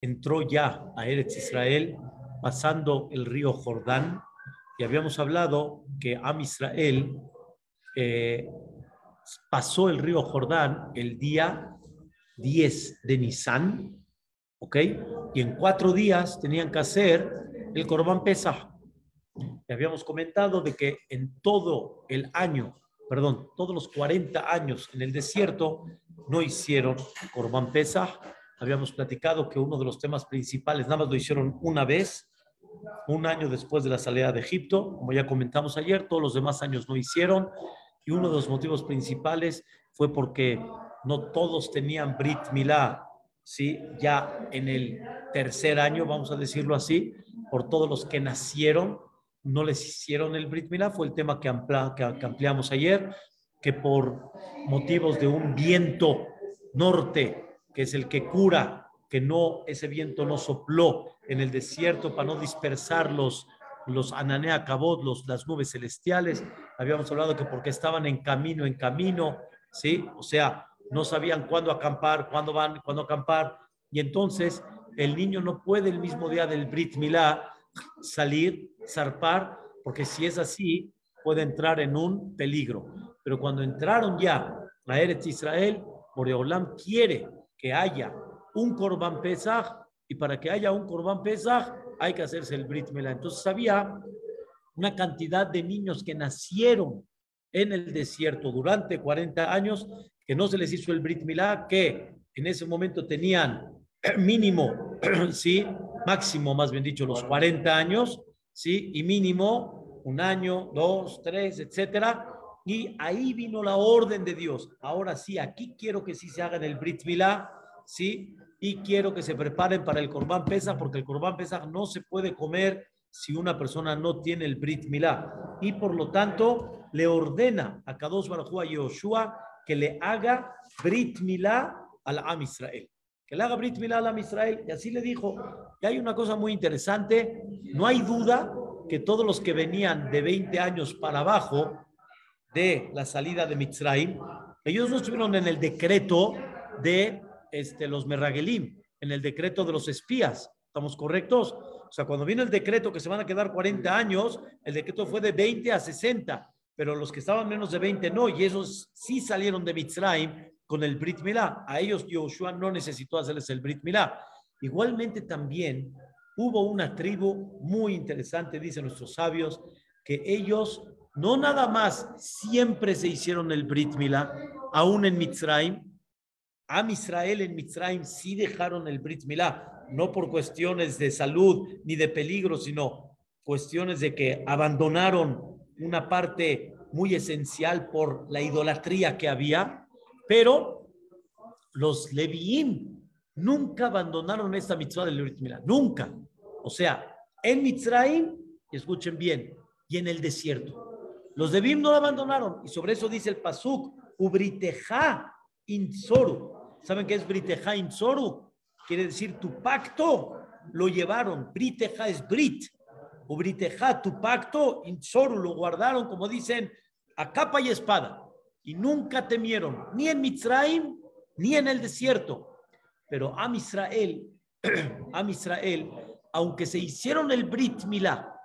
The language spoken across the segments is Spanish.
entró ya a Eretz Israel pasando el río Jordán y habíamos hablado que Am Israel eh, pasó el río Jordán el día 10 de Nisan, ¿ok? Y en cuatro días tenían que hacer el Corban. Y habíamos comentado de que en todo el año, perdón, todos los 40 años en el desierto no hicieron Corban Pesach. Habíamos platicado que uno de los temas principales nada más lo hicieron una vez, un año después de la salida de Egipto, como ya comentamos ayer, todos los demás años no hicieron. Y uno de los motivos principales fue porque no todos tenían Brit Milá, ¿sí? Ya en el tercer año, vamos a decirlo así, por todos los que nacieron, no les hicieron el Brit Milá, fue el tema que, ampliamos ayer, que por motivos de un viento norte, que es el que cura, que no, ese viento no sopló en el desierto para no dispersar los, los ananea cabot, los, las nubes celestiales. Habíamos hablado que porque estaban en camino, en camino, ¿sí? O sea, no sabían cuándo acampar, cuándo van, cuándo acampar. Y entonces el niño no puede el mismo día del Brit Milá salir, zarpar, porque si es así, puede entrar en un peligro. Pero cuando entraron ya a Eretz Israel, Boreolam quiere que haya un Corban Pesach, y para que haya un Corban Pesach hay que hacerse el Brit Milá. Entonces había una cantidad de niños que nacieron en el desierto durante 40 años que no se les hizo el Brit Milá, que en ese momento tenían mínimo, sí, máximo, más bien dicho, los 40 años, sí, y mínimo un año, dos, tres, etcétera. Y ahí vino la orden de Dios. Ahora sí, aquí quiero que sí se hagan el Brit Milá, sí, y quiero que se preparen para el Corbán Pesa, porque el Corbán Pesa no se puede comer si una persona no tiene el Brit Milá. Y por lo tanto, le ordena a Kadosh Baruj y Yoshua que le haga Brit Milá al Am Israel. Que le haga Brit Milá al Am Israel. Y así le dijo. Y hay una cosa muy interesante. No hay duda que todos los que venían de 20 años para abajo de la salida de Mitzrayim, ellos no estuvieron en el decreto de este, los Merragelim, en el decreto de los espías. ¿Estamos correctos? O sea, cuando vino el decreto que se van a quedar 40 años, el decreto fue de 20 a 60 pero los que estaban menos de 20 no, y esos sí salieron de Mitzrayim con el Brit Milá. A ellos Yoshua no necesitó hacerles el Brit Milá. Igualmente también hubo una tribu muy interesante, dicen nuestros sabios, que ellos no nada más siempre se hicieron el Brit Milá, aún en Mitzrayim, a Israel en Mitzrayim sí dejaron el Brit Milá, no por cuestiones de salud ni de peligro, sino cuestiones de que abandonaron una parte muy esencial por la idolatría que había, pero los Leviim nunca abandonaron esta mitzvah del Brit nunca. O sea, en Mitzrayim, escuchen bien, y en el desierto. Los Leviim no la abandonaron, y sobre eso dice el Pasuk, Ubriteja Insoru. ¿Saben qué es Briteja Insoru? Quiere decir tu pacto lo llevaron. Briteja es Brit, Ubriteja, tu pacto, Insoru, lo guardaron, como dicen, a capa y espada. Y nunca temieron, ni en Mitzrayim, ni en el desierto. Pero a Israel, a Israel, aunque se hicieron el Brit Milá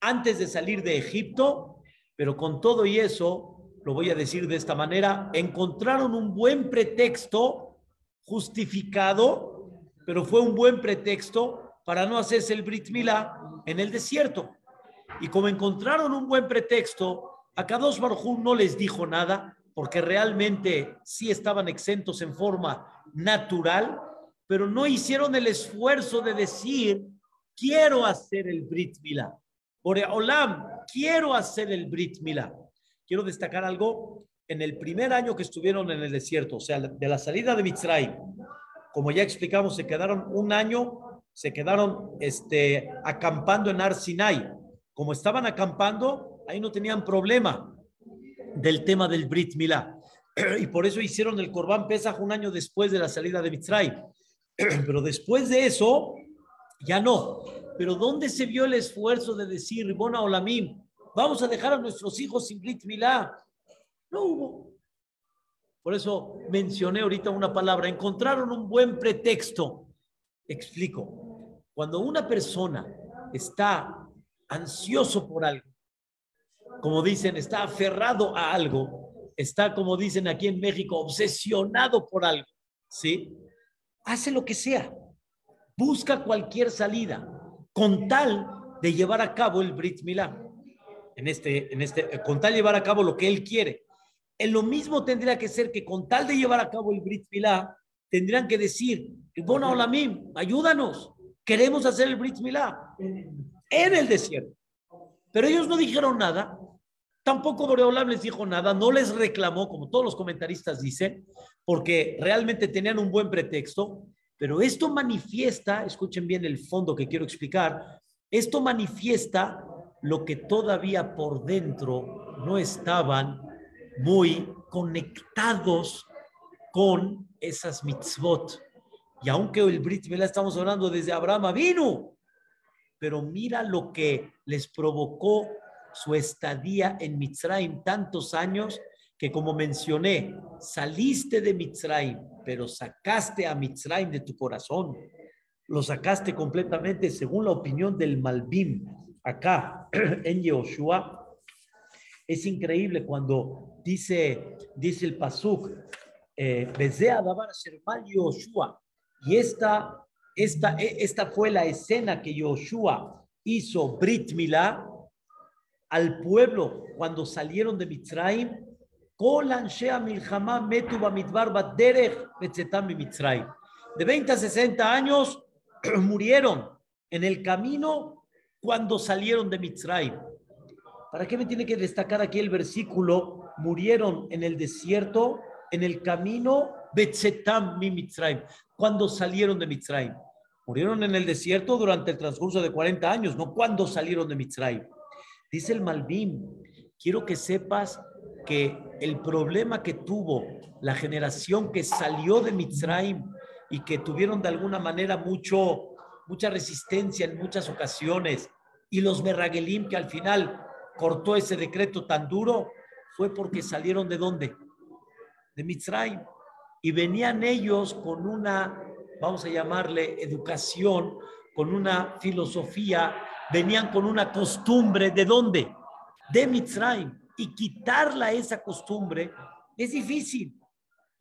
antes de salir de Egipto, pero con todo y eso, lo voy a decir de esta manera, encontraron un buen pretexto justificado, pero fue un buen pretexto para no hacerse el Brit Milá en el desierto. Y como encontraron un buen pretexto, a Kadosh Baruj no les dijo nada, porque realmente sí estaban exentos en forma natural, pero no hicieron el esfuerzo de decir, quiero hacer el Brit Milá. Por Olam, quiero hacer el Brit Milá. Quiero destacar algo. En el primer año que estuvieron en el desierto, o sea, de la salida de Mitzrayim, como ya explicamos, se quedaron un año se quedaron este, acampando en Arsinai. Como estaban acampando, ahí no tenían problema del tema del Brit Milá. Y por eso hicieron el Corbán Pesach un año después de la salida de Mitzray. Pero después de eso, ya no. Pero ¿dónde se vio el esfuerzo de decir, Bona Olamim, vamos a dejar a nuestros hijos sin Brit Milá? No hubo. Por eso mencioné ahorita una palabra. Encontraron un buen pretexto Explico. Cuando una persona está ansioso por algo, como dicen, está aferrado a algo, está, como dicen aquí en México, obsesionado por algo, ¿sí? Hace lo que sea, busca cualquier salida, con tal de llevar a cabo el Brit Milá. En este, en este, con tal de llevar a cabo lo que él quiere. En lo mismo tendría que ser que con tal de llevar a cabo el Brit Milá, tendrían que decir, bueno, Olamim, ayúdanos, queremos hacer el Brit Milá en el desierto. Pero ellos no dijeron nada, tampoco Boreolam les dijo nada, no les reclamó, como todos los comentaristas dicen, porque realmente tenían un buen pretexto, pero esto manifiesta, escuchen bien el fondo que quiero explicar, esto manifiesta lo que todavía por dentro no estaban muy conectados con esas mitzvot. Y aunque el Brit Milá estamos hablando desde Abraham vino, pero mira lo que les provocó su estadía en Mitzrayim tantos años que como mencioné, saliste de Mitzrayim, pero sacaste a Mitzrayim de tu corazón. Lo sacaste completamente según la opinión del Malbim. Acá en Yehoshua, es increíble cuando dice, dice el Pasuk, eh, Yoshua. Y esta, esta, e, esta fue la escena que Yoshua hizo Brit Milá al pueblo cuando salieron de Mitzrayim. De 20 a 60 años murieron en el camino cuando salieron de Mitzrayim. ¿Para qué me tiene que destacar aquí el versículo? Murieron en el desierto en el camino Betzetam mi Mitzrayim, cuando salieron de Mitzrayim. Murieron en el desierto durante el transcurso de 40 años, no cuando salieron de Mitzrayim. Dice el Malvim, quiero que sepas que el problema que tuvo la generación que salió de Mitzrayim y que tuvieron de alguna manera mucho, mucha resistencia en muchas ocasiones, y los Merragelim que al final cortó ese decreto tan duro, fue porque salieron de dónde? de Mitzrayim. Y venían ellos con una, vamos a llamarle educación, con una filosofía, venían con una costumbre, ¿de dónde? De Mitzrayim. Y quitarla esa costumbre es difícil.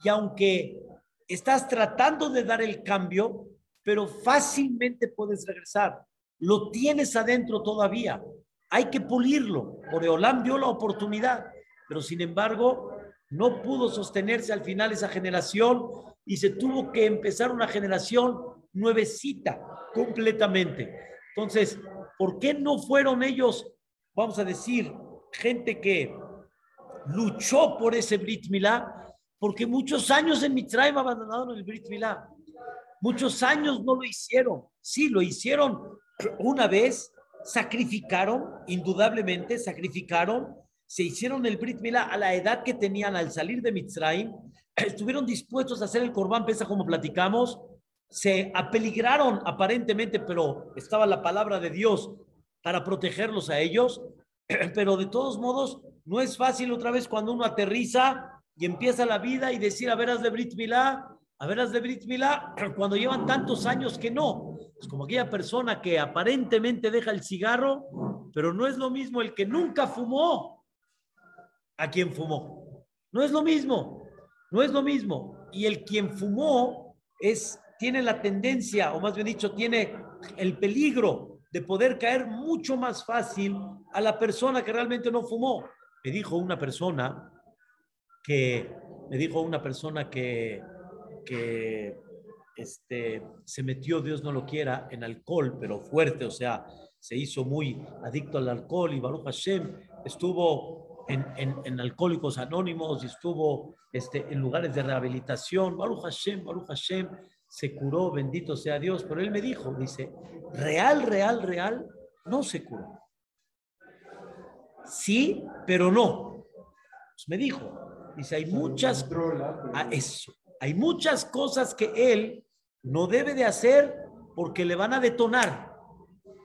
Y aunque estás tratando de dar el cambio, pero fácilmente puedes regresar. Lo tienes adentro todavía. Hay que pulirlo. Oreolán dio la oportunidad, pero sin embargo, no pudo sostenerse al final esa generación y se tuvo que empezar una generación nuevecita completamente. Entonces, ¿por qué no fueron ellos, vamos a decir, gente que luchó por ese Brit Milá? Porque muchos años en Mitzrayim abandonaron el Brit Milá. Muchos años no lo hicieron. Sí, lo hicieron una vez, sacrificaron, indudablemente, sacrificaron, se hicieron el Brit Milá a la edad que tenían al salir de Mitzrayim, estuvieron dispuestos a hacer el Corbán Pesa como platicamos, se apeligraron aparentemente, pero estaba la palabra de Dios para protegerlos a ellos, pero de todos modos no es fácil otra vez cuando uno aterriza y empieza la vida y decir a veras de Brit Milá, a veras de Brit Milá, cuando llevan tantos años que no. Es como aquella persona que aparentemente deja el cigarro, pero no es lo mismo el que nunca fumó a quien fumó. No es lo mismo, no es lo mismo. Y el quien fumó es, tiene la tendencia, o más bien dicho, tiene el peligro de poder caer mucho más fácil a la persona que realmente no fumó. Me dijo una persona que, me dijo una persona que, que este, se metió, Dios no lo quiera, en alcohol, pero fuerte, o sea, se hizo muy adicto al alcohol y Baruch Hashem estuvo en, Alcohólicos Anónimos y estuvo este, en lugares de rehabilitación. Baruch Hashem, Baruch Hashem, se curó, bendito sea Dios. Pero él me dijo, dice, real, real, real, no se curó. Sí, pero no. Pues me dijo, dice, hay muchas, a eso, hay muchas cosas que él no debe de hacer porque le van a detonar.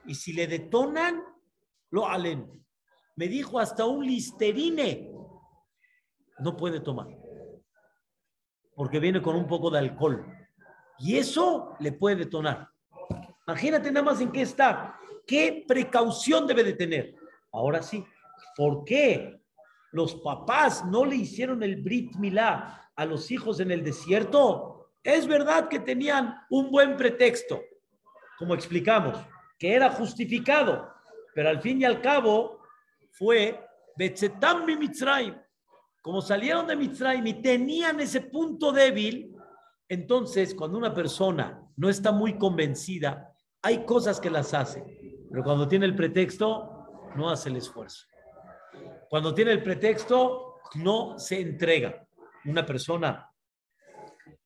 Y si le detonan, lo alen me dijo hasta un listerine no puede tomar, porque viene con un poco de alcohol. Y eso le puede detonar. Imagínate nada más en qué está. ¿Qué precaución debe de tener? Ahora sí, ¿por qué los papás no le hicieron el Brit Milá a los hijos en el desierto? Es verdad que tenían un buen pretexto, como explicamos, que era justificado, pero al fin y al cabo fue Betzetam Mitzrayim. Como salieron de Mitzrayim y tenían ese punto débil, entonces cuando una persona no está muy convencida, hay cosas que las hace, pero cuando tiene el pretexto, no hace el esfuerzo. Cuando tiene el pretexto, no se entrega. Una persona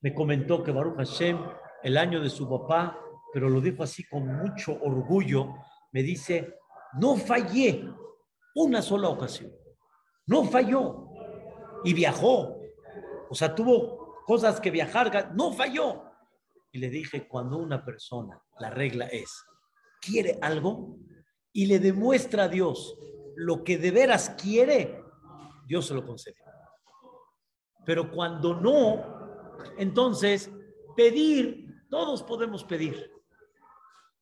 me comentó que Baruch Hashem, el año de su papá, pero lo dijo así con mucho orgullo, me dice, no fallé una sola ocasión. No falló. Y viajó. O sea, tuvo cosas que viajar, no falló. Y le dije, cuando una persona, la regla es, quiere algo y le demuestra a Dios lo que de veras quiere, Dios se lo concede. Pero cuando no, entonces pedir, todos podemos pedir.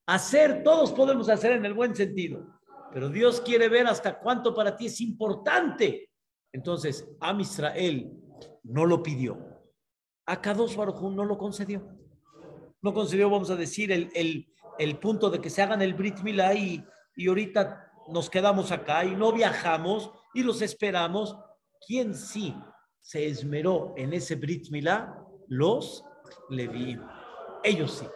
Hacer, todos podemos hacer en el buen sentido. Pero Dios quiere ver hasta cuánto para ti es importante. Entonces, Am Israel no lo pidió. A Kadosh Baruj no lo concedió. No concedió, vamos a decir, el, el, punto de que se hagan el Brit Milá y, y ahorita nos quedamos acá y no viajamos y los esperamos. ¿Quién sí se esmeró en ese Brit Milá? Los Leví. Ellos sí.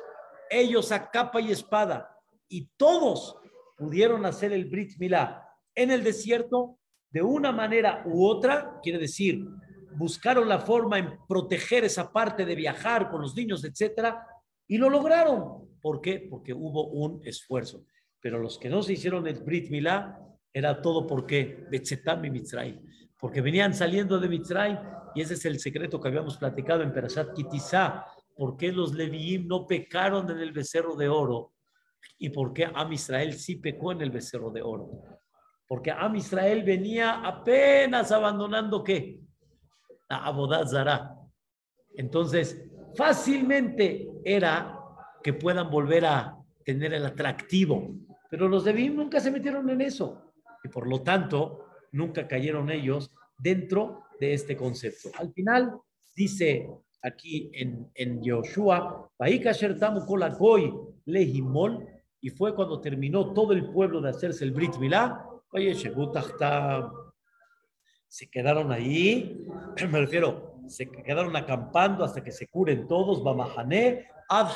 Ellos a capa y espada. Y todos pudieron hacer el Brit Milá en el desierto de una manera u otra, quiere decir, buscaron la forma en proteger esa parte de viajar con los niños, etcétera, y lo lograron. ¿Por qué? Porque hubo un esfuerzo. Pero los que no se hicieron el Brit Milá, era todo porque Betzetam y Mitzray, porque venían saliendo de Mitzray, y ese es el secreto que habíamos platicado en Perashat Kitizá, por qué los Leviim no pecaron en el becerro de oro y por qué Am Israel sí pecó en el becerro de oro. Porque Am Israel venía apenas abandonando qué? La Abodazara. Entonces, fácilmente era que puedan volver a tener el atractivo. Pero los de Bim nunca se metieron en eso. Y por lo tanto, nunca cayeron ellos dentro de este concepto. Al final, dice aquí en, en Yoshua, Lehimol, y fue cuando terminó todo el pueblo de hacerse el Brit Milá, se quedaron ahí, me refiero, se quedaron acampando hasta que se curen todos, Bamahané, Ad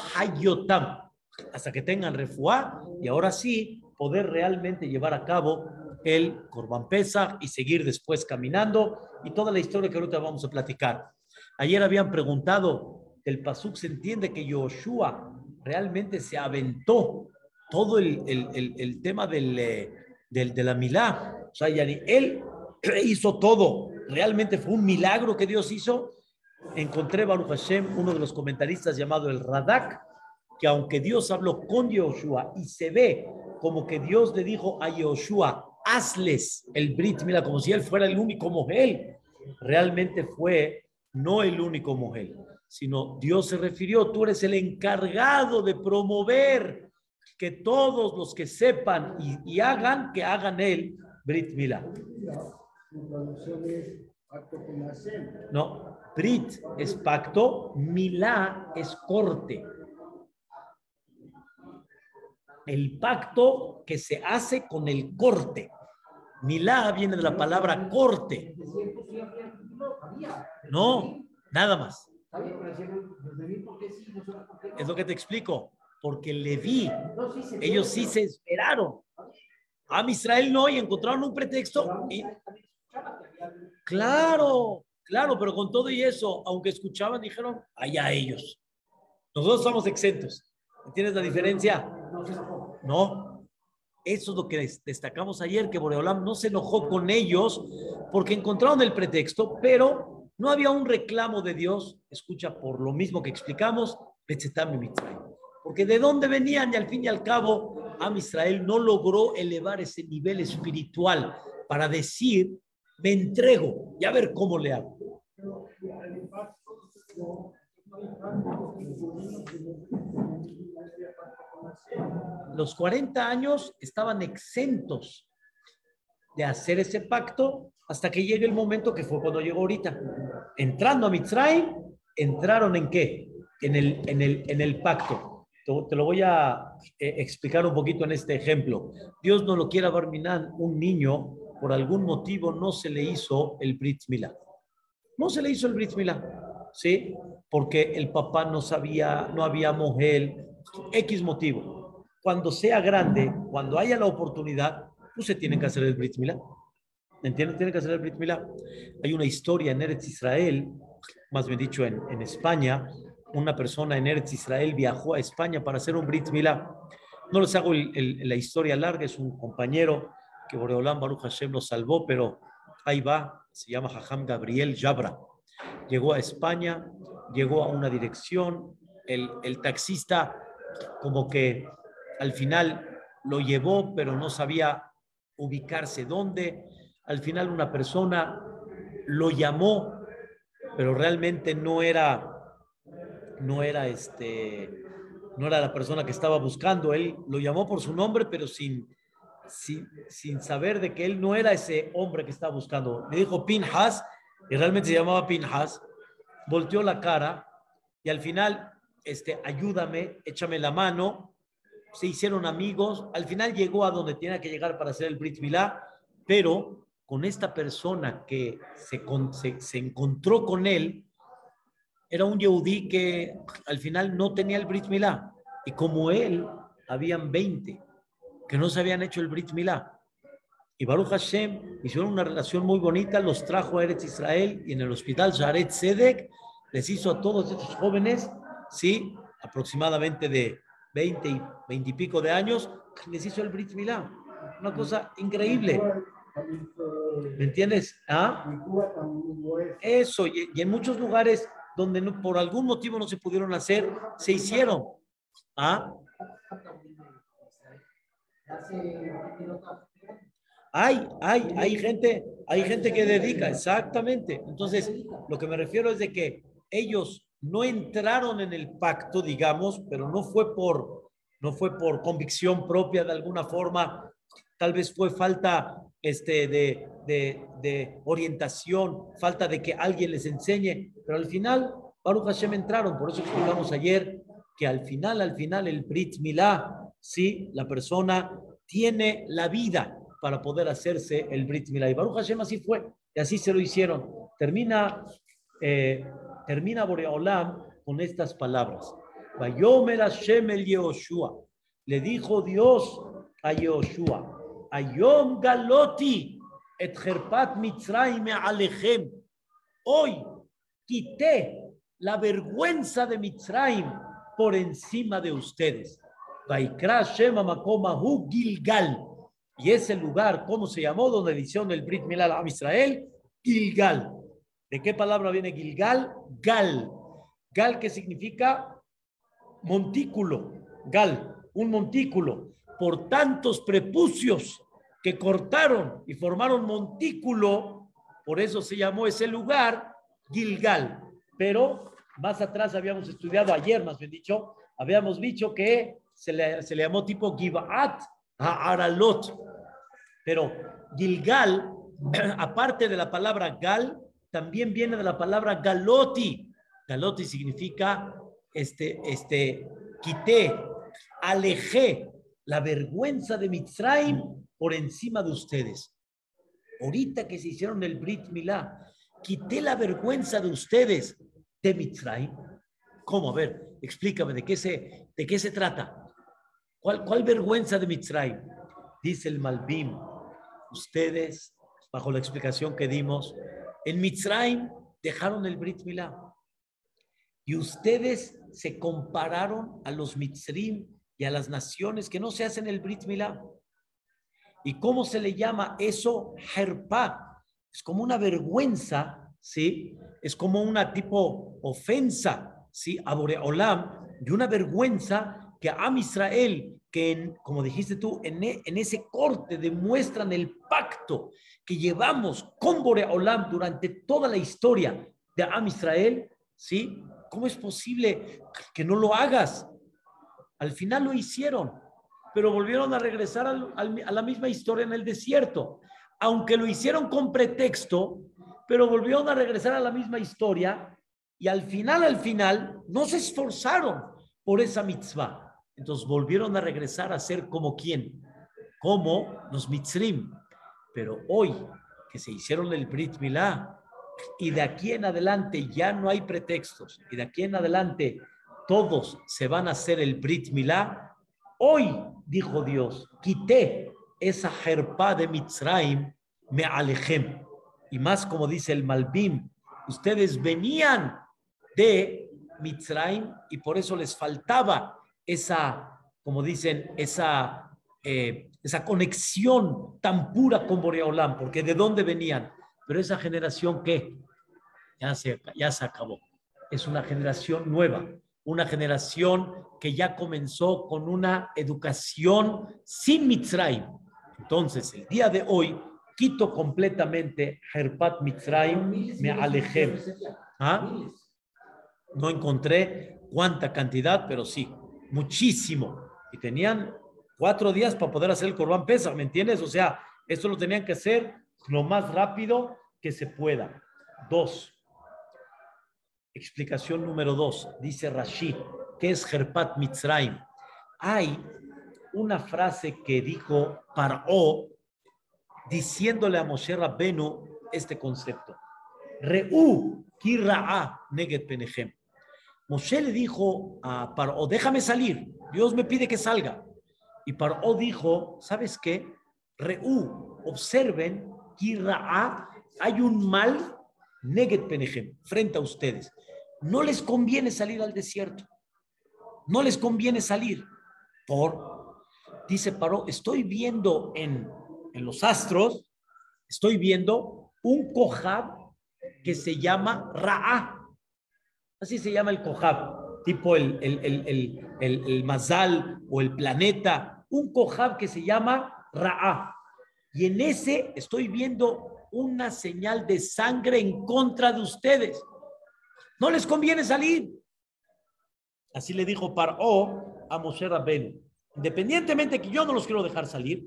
hasta que tengan refuá y ahora sí poder realmente llevar a cabo el Corban Pesach y seguir después caminando y toda la historia que ahorita vamos a platicar. Ayer habían preguntado, el Pasuk se entiende que Yoshua realmente se aventó todo el, el, el, tema del, eh, del, de la milá. O sea, él hizo todo. Realmente fue un milagro que Dios hizo. Encontré Baruch Hashem, uno de los comentaristas llamado el Radak, que aunque Dios habló con Yoshua y se ve como que Dios le dijo a Yoshua, hazles el Brit, mira, como si él fuera el único mujer, realmente fue no el único mujer, sino Dios se refirió, tú eres el encargado de promover que todos los que sepan y, hagan, que hagan el Brit Milá. No, Brit es pacto, Milá es corte. El pacto que se hace con el corte. Milá viene de la palabra corte. No, nada más. Es lo que te explico porque le vi, ellos sí se esperaron. A Israel no, y encontraron un pretexto. Claro, claro, pero con todo y eso, aunque escuchaban, dijeron, allá ellos. Nosotros somos exentos. ¿Entiendes la diferencia? No. Eso es lo que destacamos ayer, que Boreolam no se enojó con ellos porque encontraron el pretexto, pero no había un reclamo de Dios. Escucha, por lo mismo que explicamos, porque de dónde venían y al fin y al cabo, Am Israel no logró elevar ese nivel espiritual para decir, me entrego y a ver cómo le hago. Los 40 años estaban exentos de hacer ese pacto hasta que llegue el momento que fue cuando llegó ahorita. Entrando a Mitzrayim, entraron en qué? En el, en el, en el pacto. Te, lo voy a eh, explicar un poquito en este ejemplo. Dios no lo quiera Barminan, un niño, por algún motivo no se le hizo el Brit Milá. No se le hizo el Brit Milá, ¿sí? Porque el papá no sabía, no había mujer, X motivo. Cuando sea grande, cuando haya la oportunidad, pues se tiene que hacer el Brit Milá. ¿Entiendes? Tiene que hacer el Brit Milá. Hay una historia en Eretz Israel, más bien dicho en, España, una persona en Eretz Israel viajó a España para hacer un Brit Milá. No les hago la historia larga, es un compañero que Boreolán Baruch Hashem lo salvó, pero ahí va, se llama Jajam Gabriel Yabra. Llegó a España, llegó a una dirección, el, el taxista como que al final lo llevó, pero no sabía ubicarse dónde. Al final una persona lo llamó, pero realmente no era no era este, no era la persona que estaba buscando. Él lo llamó por su nombre, pero sin, sin, saber de que él no era ese hombre que estaba buscando. Le dijo Pinhas, y realmente se llamaba Pinhas, volteó la cara y al final, este, ayúdame, échame la mano. Se hicieron amigos. Al final llegó a donde tenía que llegar para hacer el Brit Milá, pero con esta persona que se, se, se encontró con él, era un Yehudí que al final no tenía el Brit Milá. Y como él, habían 20 que no se habían hecho el Brit Milá. Y Baruch Hashem hicieron una relación muy bonita, los trajo a Eretz Israel y en el hospital Jared Sedek les hizo a todos estos jóvenes, sí, aproximadamente de 20 y 20 y pico de años, les hizo el Brit Milá. Una cosa increíble. ¿Me entiendes? ¿Ah? Eso, y en muchos lugares donde por algún motivo no se pudieron hacer, se hicieron. ¿Ah? Hay, hay, hay gente, hay gente que dedica, exactamente. Entonces, lo que me refiero es de que ellos no entraron en el pacto, digamos, pero no fue por, no fue por convicción propia de alguna forma, tal vez fue falta este, de, de, orientación, falta de que alguien les enseñe, pero al final, Baruch Hashem entraron, por eso explicamos ayer que al final, al final, el Brit Milá, sí, la persona tiene la vida para poder hacerse el Brit Milá. Y Baruch Hashem así fue, y así se lo hicieron. Termina, eh, termina Boreolam con estas palabras. Vayomer Hashem el Yehoshua. Le dijo Dios a Yehoshua, Ayom Galoti et Herpat Mitzrayim Alechem. Hoy quité la vergüenza de Mitzrayim por encima de ustedes. Gilgal. Y ese lugar, ¿cómo se llamó? Donde le hicieron el Brit Milal a Israel, Gilgal. ¿De qué palabra viene Gilgal? Gal. Gal que significa montículo. Gal, un montículo por tantos prepucios que cortaron y formaron montículo, por eso se llamó ese lugar Gilgal. Pero más atrás habíamos estudiado, ayer más bien dicho, habíamos dicho que se le, se le llamó tipo Givat a Aralot. Pero Gilgal, aparte de la palabra Gal, también viene de la palabra Galoti. Galoti significa este, este, quité, alejé, la vergüenza de Mitzrayim por encima de ustedes. Ahorita que se hicieron el Brit Milá, quité la vergüenza de ustedes de Mitzrayim. ¿Cómo? A ver, explícame, ¿de qué se, de qué se trata? ¿Cuál, ¿Cuál vergüenza de Mitzrayim? Dice el Malbim, ustedes, bajo la explicación que dimos, en Mitzrayim dejaron el Brit Milá. Y ustedes se compararon a los Mitzrim y a las naciones que no se hacen el Brit Milá. ¿Y cómo se le llama eso? Herpa. Es como una vergüenza, ¿sí? Es como una tipo ofensa, ¿sí? A Boreolam, de una vergüenza que a Israel, que como dijiste tú, en, e, en, ese corte demuestran el pacto que llevamos con Boreolam durante toda la historia de Am Israel, ¿sí? ¿Cómo es posible que no lo hagas? Al final lo hicieron, pero volvieron a regresar a la misma historia en el desierto. Aunque lo hicieron con pretexto, pero volvieron a regresar a la misma historia y al final, al final, no se esforzaron por esa mitzvah. Entonces volvieron a regresar a ser como quién, como los mitzrim. Pero hoy que se hicieron el Brit Milá y de aquí en adelante ya no hay pretextos y de aquí en adelante todos se van a hacer el Brit Milá, hoy, dijo Dios, quité esa jerpa de Mitzrayim, me alejem. Y más como dice el Malbim, ustedes venían de Mitzrayim y por eso les faltaba esa, como dicen, esa, eh, esa conexión tan pura con Boreolam, porque de dónde venían. Pero esa generación que ya se, ya se acabó. Es una generación nueva, una generación que ya comenzó con una educación sin Mitzrayim. Entonces, el día de hoy, quito completamente Herpat Mitzrayim, me alejé. ¿Ah? No encontré cuánta cantidad, pero sí, muchísimo. Y tenían cuatro días para poder hacer el Corban Pesa, ¿me entiendes? O sea, esto lo tenían que hacer lo más rápido que se pueda. Dos. Explicación número dos. Dice Rashid, ¿qué es Herpat Mitzrayim? Hay una frase que dijo Paró diciéndole a Moshe Rabbenu este concepto. Re'u kira'a neget penechem. Moshe le dijo a Paró, déjame salir, Dios me pide que salga. Y Paró dijo, ¿sabes qué? Reú, observen, hay un mal, Neget Penechem, frente a ustedes. No les conviene salir al desierto. No les conviene salir. Por, dice Paró, estoy viendo en, en los astros, estoy viendo un Kohab que se llama Ra'a. Así se llama el Kohab, tipo el, el, el, el, Mazal o el planeta, un Kohab que se llama Ra'a. Y en ese estoy viendo una señal de sangre en contra de ustedes. No les conviene salir. Así le dijo Paró a Moshe Rabbeinu. Independientemente que yo no los quiero dejar salir,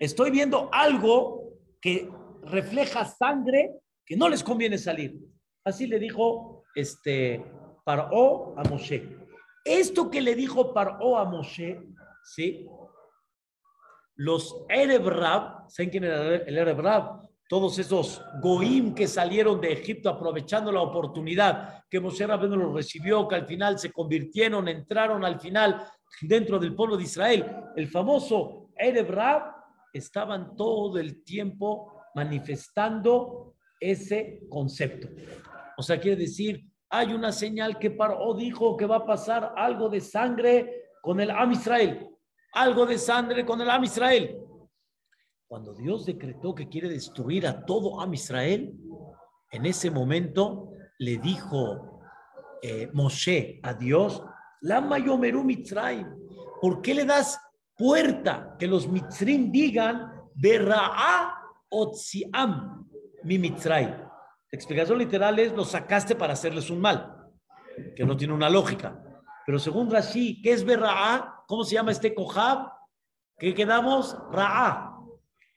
estoy viendo algo que refleja sangre que no les conviene salir. Así le dijo este, Paró a Moshe. Esto que le dijo Paró a Moshe, ¿sí? Los Ereb Rab, ¿saben quién era el Ereb Rab? Todos esos Goim que salieron de Egipto aprovechando la oportunidad que Moshe Rabbeinu los recibió, que al final se convirtieron, entraron al final dentro del pueblo de Israel. El famoso Ereb Rab estaban todo el tiempo manifestando ese concepto. O sea, quiere decir, hay una señal que Paró dijo que va a pasar algo de sangre con el Am Israel. Algo de sangre con el Am Israel. Cuando Dios decretó que quiere destruir a todo Am Israel, en ese momento le dijo eh, Moshe a Dios, la mayomeru Mitzrayim, ¿por qué le das puerta que los Mitzrim digan, Berra'a Otziam mi Mitzrayim? La explicación literal es, lo sacaste para hacerles un mal, que no tiene una lógica. Pero según Rashi, ¿qué es Berra'a? ¿Cómo se llama este Kohab? ¿Qué quedamos? Ra'a.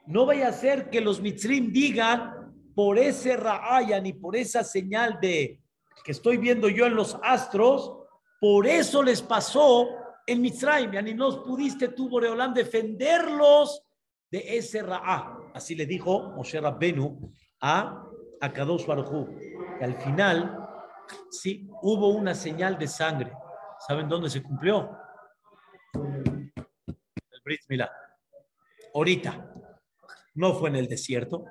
No vaya a ser que los Mitzrim digan por ese Ra'a, ni por esa señal de que estoy viendo yo en los astros, por eso les pasó en Mitzrayim, ni no pudiste tú, Boreolán, defenderlos de ese Ra'a. Así le dijo Moshe Rabbenu a a Kadosh Baruj Y al final, sí, hubo una señal de sangre. ¿Saben dónde se cumplió? El Brit Milá. Ahorita. No fue en el desierto.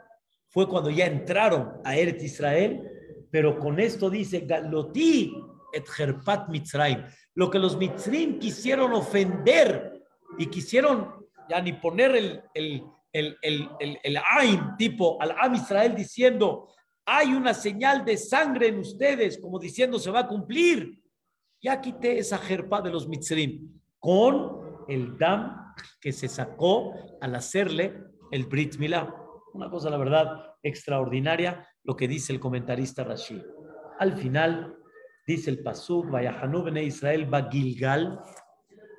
Fue cuando ya entraron a Eretz Israel. Pero con esto dice Galoti et Herpat Mitzrayim. Lo que los Mitzrim quisieron ofender y quisieron ya ni poner el, el, el, el, el, Ain tipo al Am Israel diciendo hay una señal de sangre en ustedes, como diciendo se va a cumplir. Ya quité esa jerpa de los mitzrim con el dam que se sacó al hacerle el Brit Milá. Una cosa, la verdad, extraordinaria, lo que dice el comentarista Rashid. Al final, dice el Pasuk, Vayahanu bene Israel va Gilgal,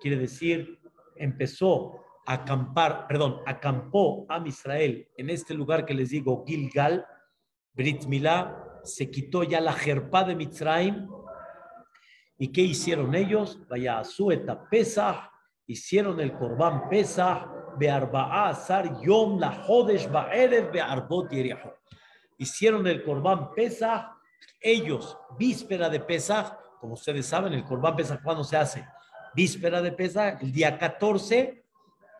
quiere decir, empezó acampar, perdón, acampó a Israel en este lugar que les digo, Gilgal, Brit Milá, se quitó ya la jerpa de Mitzrayim. ¿Y qué hicieron ellos? Vaya a su Pesach, hicieron el Corban Pesach, Bearba'a Azar Yom la Jodesh Ba'erev Be'arbot Yericho. Hicieron el Corban Pesach, ellos, víspera de Pesach, como ustedes saben, el Corban Pesach, ¿cuándo se hace? Víspera de Pesach, el día 14,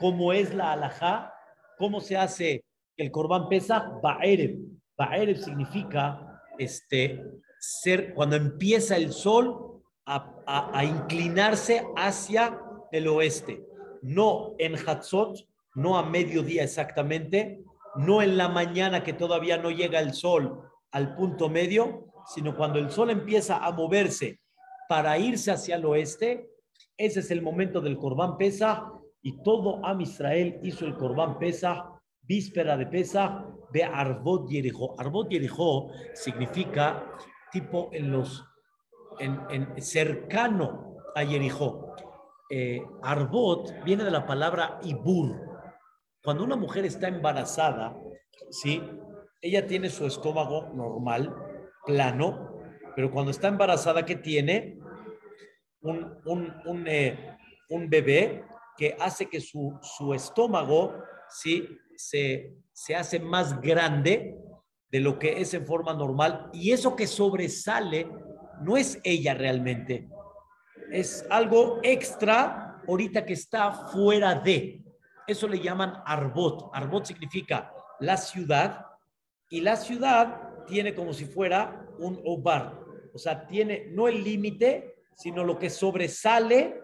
¿cómo es la alajá? ¿Cómo se hace el Corban Pesach? Ba'erev. Ba'erev significa este, ser, cuando empieza el sol a, inclinarse hacia el oeste, no en Hatzot, no a mediodía exactamente, no en la mañana que todavía no llega el sol al punto medio, sino cuando el sol empieza a moverse para irse hacia el oeste, ese es el momento del Corbán Pesa y todo Am Israel hizo el Corbán Pesa, víspera de Pesa, de Arbot Yerejó. Arbot Yerejó significa tipo en los, en, cercano a Yerejó. Eh, Arbot viene de la palabra Ibur. Cuando una mujer está embarazada, ¿sí? ella tiene su estómago normal, plano, pero cuando está embarazada, ¿qué tiene? Un, un, un, eh, un bebé que hace que su, su estómago ¿sí? se, se hace más grande de lo que es en forma normal y eso que sobresale no es ella realmente, es algo extra ahorita que está fuera de. Eso le llaman arbot. Arbot significa la ciudad y la ciudad tiene como si fuera un ovar. O sea, tiene no el límite, sino lo que sobresale,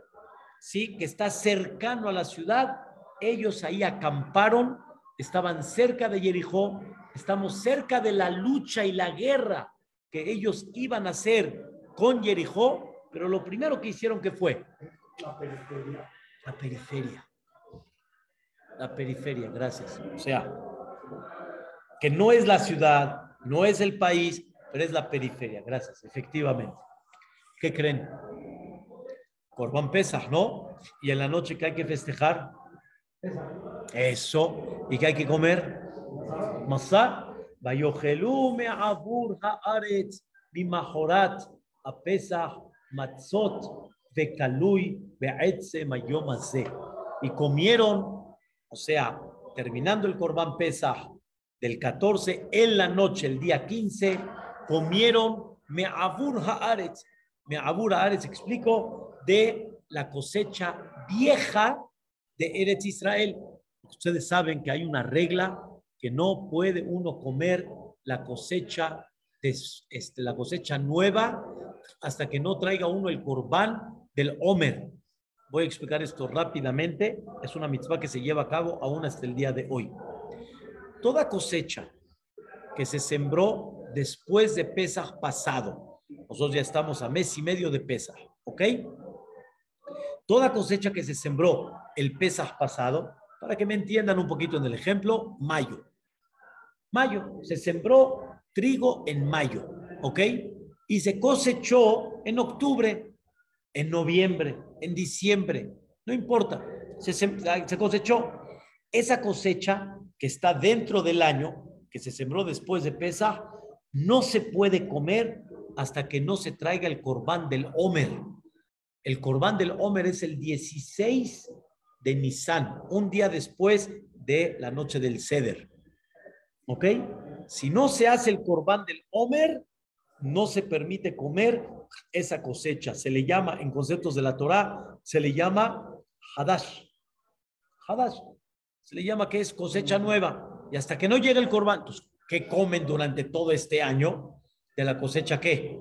¿sí? Que está cercano a la ciudad. Ellos ahí acamparon estaban cerca de Jericó, estamos cerca de la lucha y la guerra que ellos iban a hacer con Jericó, pero lo primero que hicieron que fue la periferia. La periferia. La periferia, gracias. O sea, que no es la ciudad, no es el país, pero es la periferia, gracias, efectivamente. ¿Qué creen? Corban Pesas, ¿no? Y en la noche que hay que festejar. Eso. ¿Y que hay que comer? Masá. Vayochelume abur haaretz bimahorat a Pesach matzot kalui be'etze mayomazé. Y comieron, o sea, terminando el Corban Pesach del 14 en la noche, el día 15, comieron me'abur haaretz. Me'abur haaretz, explico, de la cosecha vieja de Eretz Israel. Ustedes saben que hay una regla que no puede uno comer la cosecha, este, la cosecha nueva hasta que no traiga uno el corbán del Homer. Voy a explicar esto rápidamente. Es una mitzvah que se lleva a cabo aún hasta el día de hoy. Toda cosecha que se sembró después de Pesach pasado, nosotros ya estamos a mes y medio de Pesach, ¿ok? Toda cosecha que se sembró el Pesaj pasado, para que me entiendan un poquito en el ejemplo, mayo. Mayo, se sembró trigo en mayo, ¿ok? Y se cosechó en octubre, en noviembre, en diciembre, no importa, se, se cosechó. Esa cosecha que está dentro del año, que se sembró después de Pesaj, no se puede comer hasta que no se traiga el corbán del Homer. El Corbán del Homer es el 16 de Nisan, un día después de la noche del Seder. ¿Ok? Si no se hace el Corbán del Homer, no se permite comer esa cosecha. Se le llama, en conceptos de la Torah, se le llama Hadash. Hadash. Se le llama que es cosecha nueva. Y hasta que no llegue el Corbán, pues, ¿qué comen durante todo este año de la cosecha qué?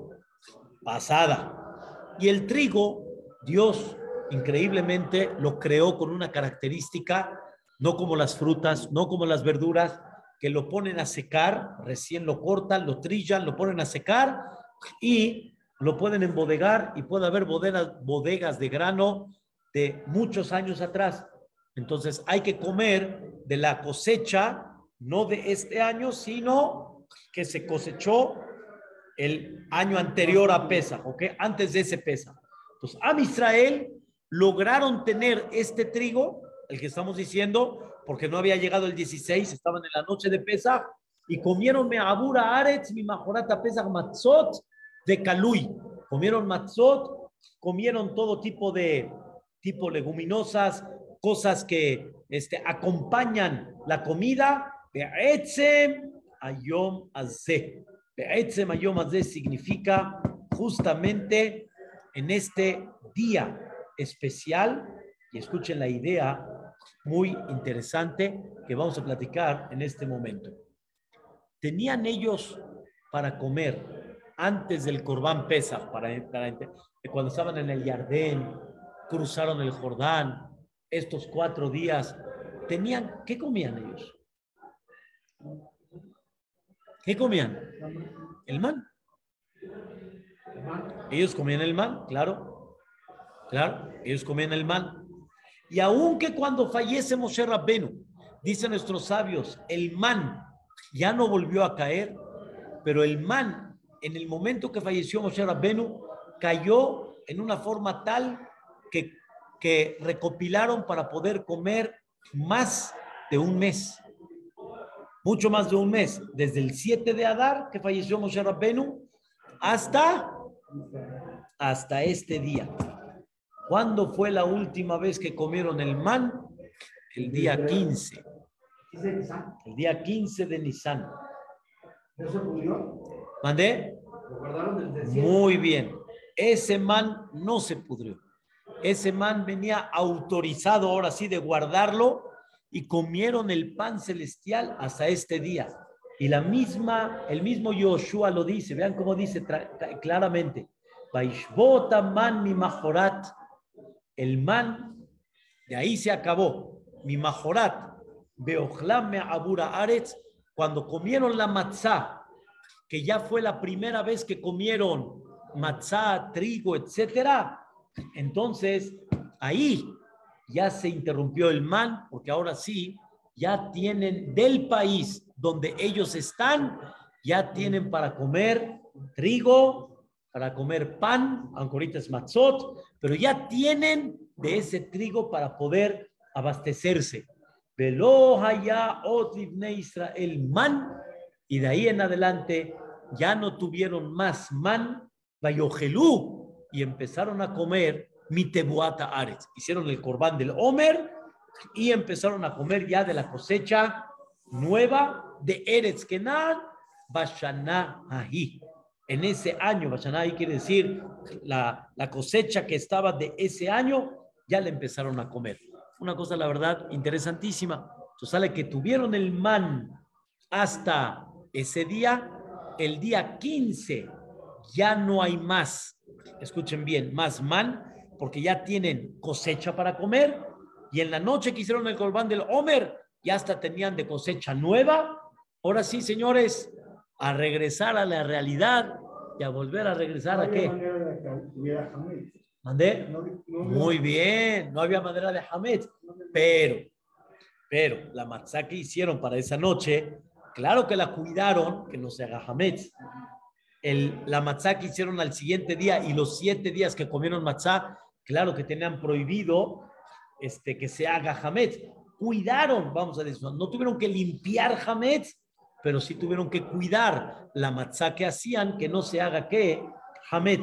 Pasada. Y el trigo Dios increíblemente lo creó con una característica, no como las frutas, no como las verduras, que lo ponen a secar, recién lo cortan, lo trillan, lo ponen a secar y lo pueden embodegar y puede haber bodegas, de grano de muchos años atrás. Entonces hay que comer de la cosecha, no de este año, sino que se cosechó el año anterior a Pesa, ¿ok? Antes de ese Pesa. Entonces, Am Israel lograron tener este trigo, el que estamos diciendo, porque no había llegado el 16, estaban en la noche de Pesach, y comieron Me'abura Aretz, mi majorata Pesach Matzot de Kalui. Comieron Matzot, comieron todo tipo de tipo leguminosas, cosas que este, acompañan la comida. Be'etzem Ayom Azeh. Be'etzem Ayom Azeh significa justamente en este día especial, y escuchen la idea muy interesante que vamos a platicar en este momento. Tenían ellos para comer antes del Corbán Pesach, para, cuando estaban en el Jardín, cruzaron el Jordán, estos cuatro días, tenían, ¿qué comían ellos? ¿Qué comían? El man. Ellos comían el man, claro. Claro, ellos comían el man. Y aunque cuando fallece Moshe Rabbenu, dicen nuestros sabios, el man ya no volvió a caer, pero el man, en el momento que falleció Moshe Rabbenu, cayó en una forma tal que, que recopilaron para poder comer más de un mes. Mucho más de un mes, desde el 7 de Adar, que falleció Moshe Rabbenu, hasta, hasta este día. ¿Cuándo fue la última vez que comieron el man? El día 15. El día 15 de Nisan. ¿Mandé? Muy bien. Ese man no se pudrió. Ese man venía autorizado ahora sí de guardarlo y comieron el pan celestial hasta este día. Y la misma, el mismo Yoshua lo dice, vean cómo dice claramente, man mi majorat, el man, de ahí se acabó, mi majorat, Beochlame Abura Aretz, cuando comieron la matzá, que ya fue la primera vez que comieron matzá, trigo, etcétera, entonces ahí ya se interrumpió el man, porque ahora sí, ya tienen del país donde ellos están, ya tienen para comer trigo, para comer pan, aunque ahorita es matzot, pero ya tienen de ese trigo para poder abastecerse. Velo haya Israel man, y de ahí en adelante ya no tuvieron más man, vayogelú, y empezaron a comer mitebuata ares. Hicieron el corbán del Homer y empezaron a comer ya de la cosecha nueva de Eretz Kenan. En ese año, Bashaná Ahi quiere decir la, la cosecha que estaba de ese año, ya le empezaron a comer una cosa, la verdad, interesantísima. Entonces sale que tuvieron el man hasta ese día, el día 15, ya no hay más, escuchen bien, más man, porque ya tienen cosecha para comer, y en la noche que hicieron el corbán del Homer, ya hasta tenían de cosecha nueva. Ahora sí, señores, a regresar a la realidad y a volver a regresar a qué? ¿Mandé? Muy bien, no había manera de Hamed, pero, pero la matzá que hicieron para esa noche, claro que la cuidaron, que no se haga Hamed. El, la matzá que hicieron al siguiente día y los siete días que comieron matzá, claro que tenían prohibido este, que se haga Hamed. Cuidaron, vamos a decir, no tuvieron que limpiar Hamed, pero sí tuvieron que cuidar la matzá que hacían, que no se haga qué, Hamed.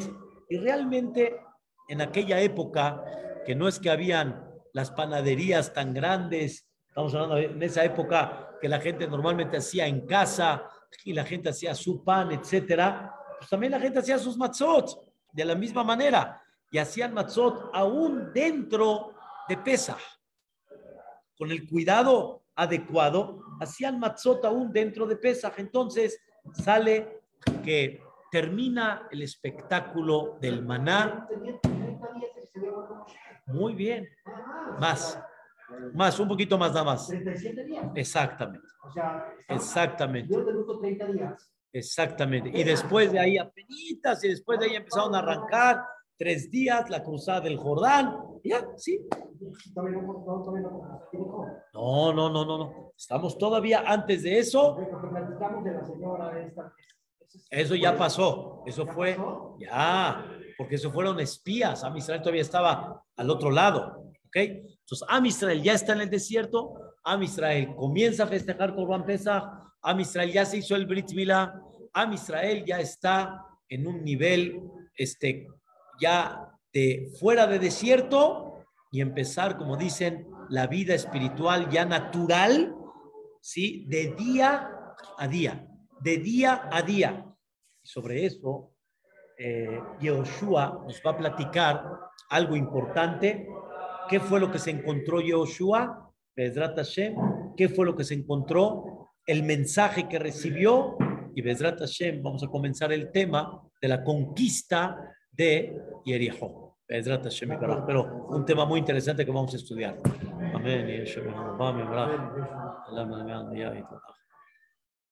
Y realmente en aquella época, que no es que habían las panaderías tan grandes, estamos hablando en esa época que la gente normalmente hacía en casa y la gente hacía su pan, etcétera, pues también la gente hacía sus matzot de la misma manera y hacían matzot aún dentro de pesa. Con el cuidado adecuado, hacían matzot aún dentro de pesa. Entonces sale que termina el espectáculo del maná. Muy bien. Más. Más, un poquito más nada más. 37 días. Exactamente. O sea, Exactamente. 30 días. Exactamente. Y después de ahí apenitas y después de ahí empezaron a arrancar tres días la cruzada del Jordán. Ya, sí. No, no, no, no, no. Estamos todavía antes de eso. Eso ya pasó. Eso fue, ya, porque eso fueron espías. Am Israel todavía estaba al otro lado. ¿Ok? Entonces, Am Israel ya está en el desierto. Am Israel comienza a festejar Corban Pesach. Am Israel ya se hizo el Brit Milá. Am Israel ya está en un nivel este, ya de fuera de desierto y empezar, como dicen, la vida espiritual ya natural, ¿sí? De día a día, de día a día. Sobre eso, eh, Yehoshua nos va a platicar algo importante. ¿Qué fue lo que se encontró Yehoshua? ¿Qué fue lo que se encontró? El mensaje que recibió. Y Bezrat Hashem, vamos a comenzar el tema de la conquista de Yerijo. Pero un tema muy interesante que vamos a estudiar. Amén.